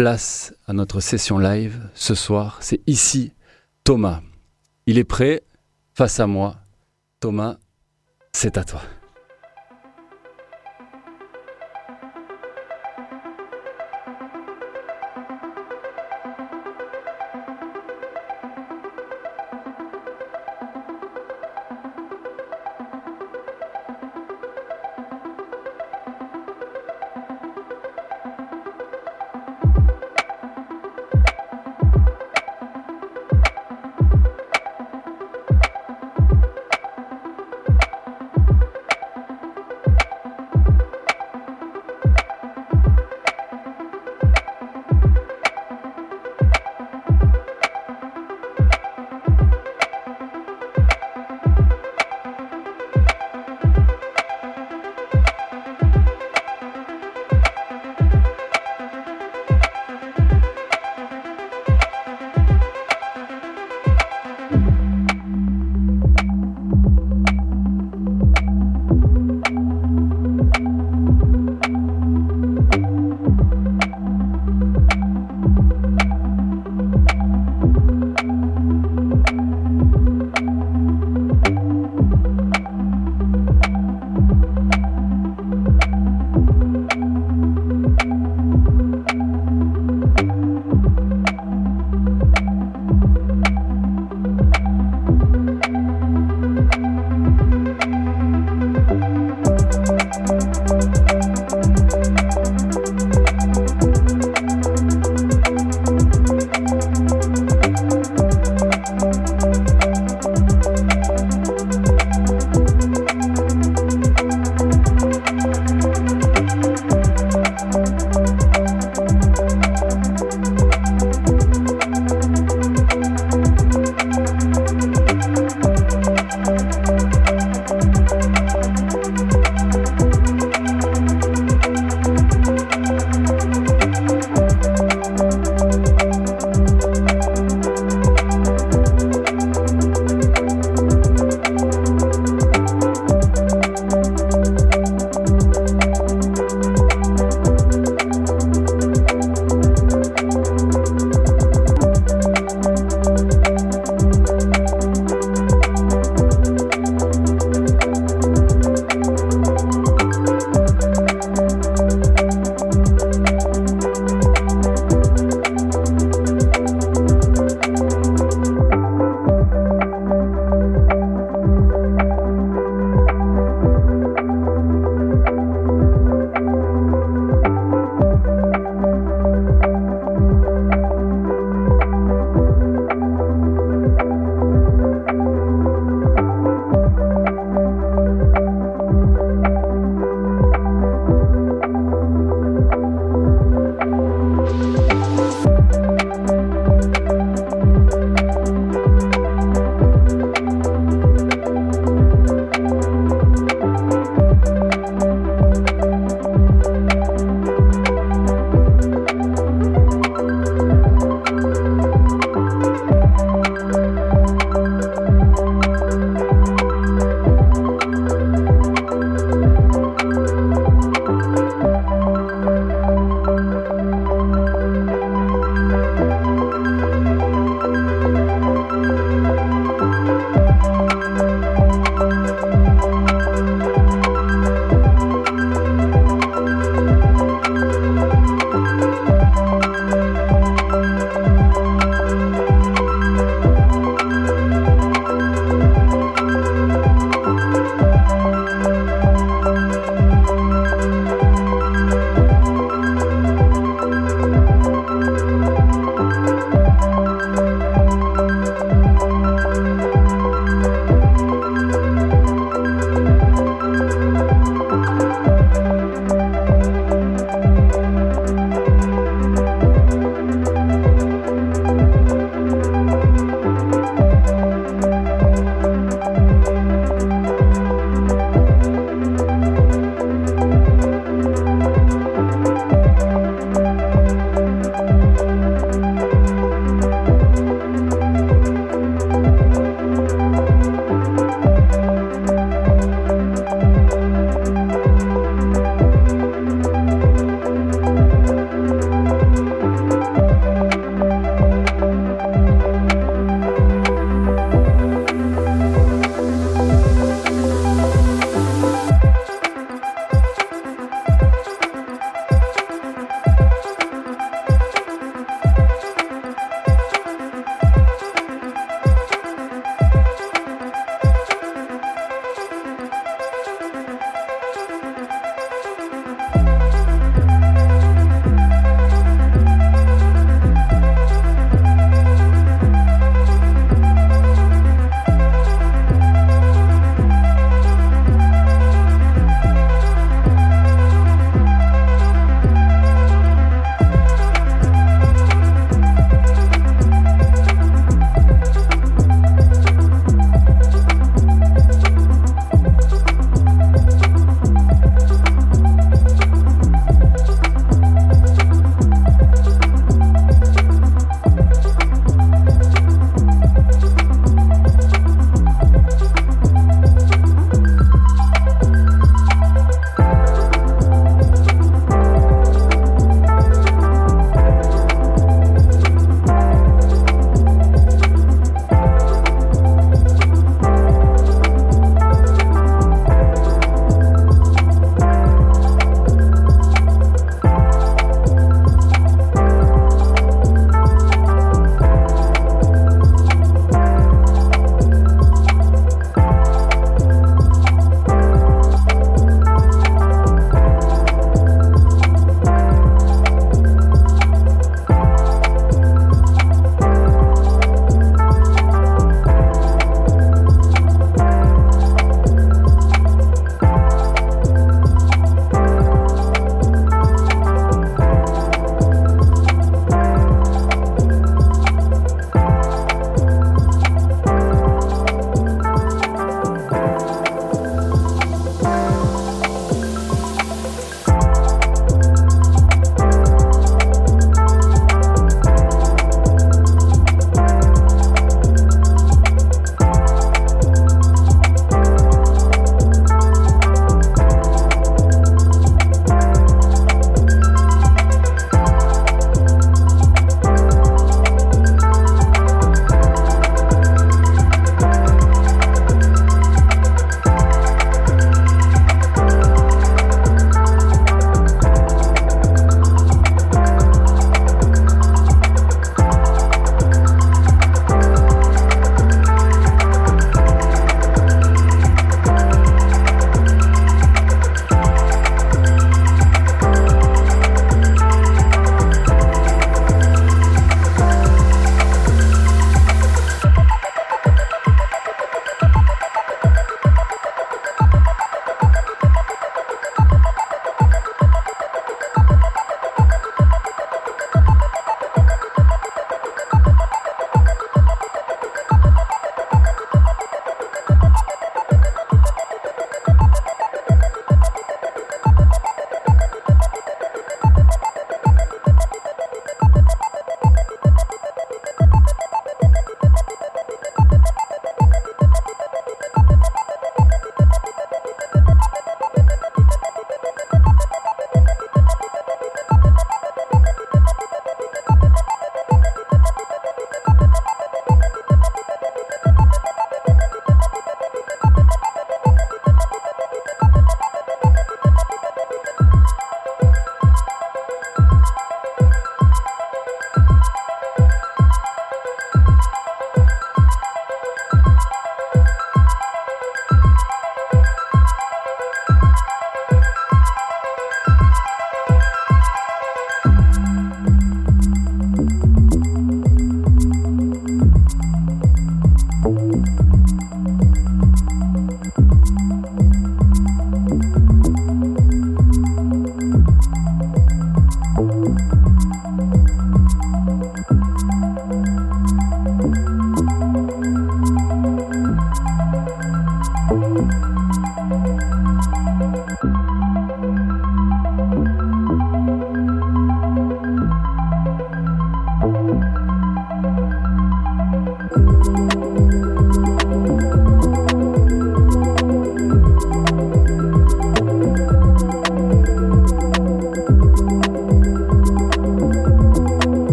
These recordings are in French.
place à notre session live ce soir. C'est ici Thomas. Il est prêt? Face à moi. Thomas, c'est à toi.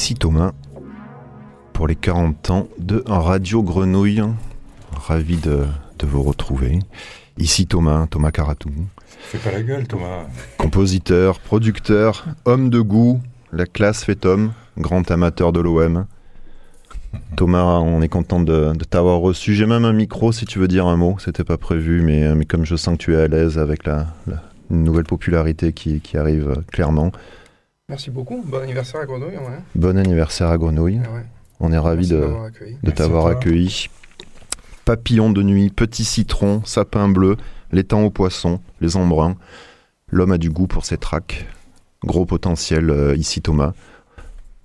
Ici Thomas, pour les 40 ans de Radio Grenouille. Ravi de, de vous retrouver. Ici Thomas, Thomas Caratou. Fais pas la gueule, Thomas. Compositeur, producteur, homme de goût, la classe fait homme, grand amateur de l'OM. Thomas, on est content de, de t'avoir reçu. J'ai même un micro si tu veux dire un mot. C'était pas prévu, mais, mais comme je sens que tu es à l'aise avec la, la une nouvelle popularité qui, qui arrive euh, clairement. Merci beaucoup. Bon anniversaire à Grenouille. Ouais. Bon anniversaire à Grenouille. Ah ouais. On est ravis Merci de, t'avoir accueilli. Papillon de nuit, petit citron, sapin bleu, l'étang aux poissons, les embruns. L'homme a du goût pour ses tracks. Gros potentiel euh, ici Thomas.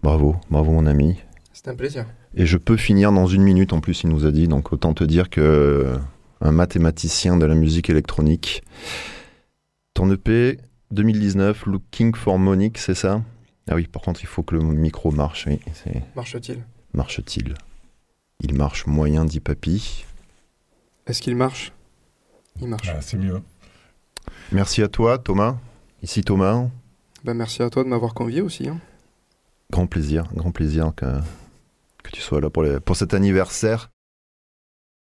Bravo, bravo mon ami. C'était un plaisir. Et je peux finir dans une minute en plus, il nous a dit, donc autant te dire que euh, un mathématicien de la musique électronique. Ton EP 2019, Looking for Monique, c'est ça? Ah oui, par contre, il faut que le micro marche. Oui, Marche-t-il? Marche-t-il? Il marche moyen, dit Papy. Est-ce qu'il marche? Il marche. Ah, c'est mieux. Merci à toi, Thomas. Ici Thomas. Ben, merci à toi de m'avoir convié aussi. hein. Grand plaisir, grand plaisir que, que tu sois là pour, les- pour cet anniversaire.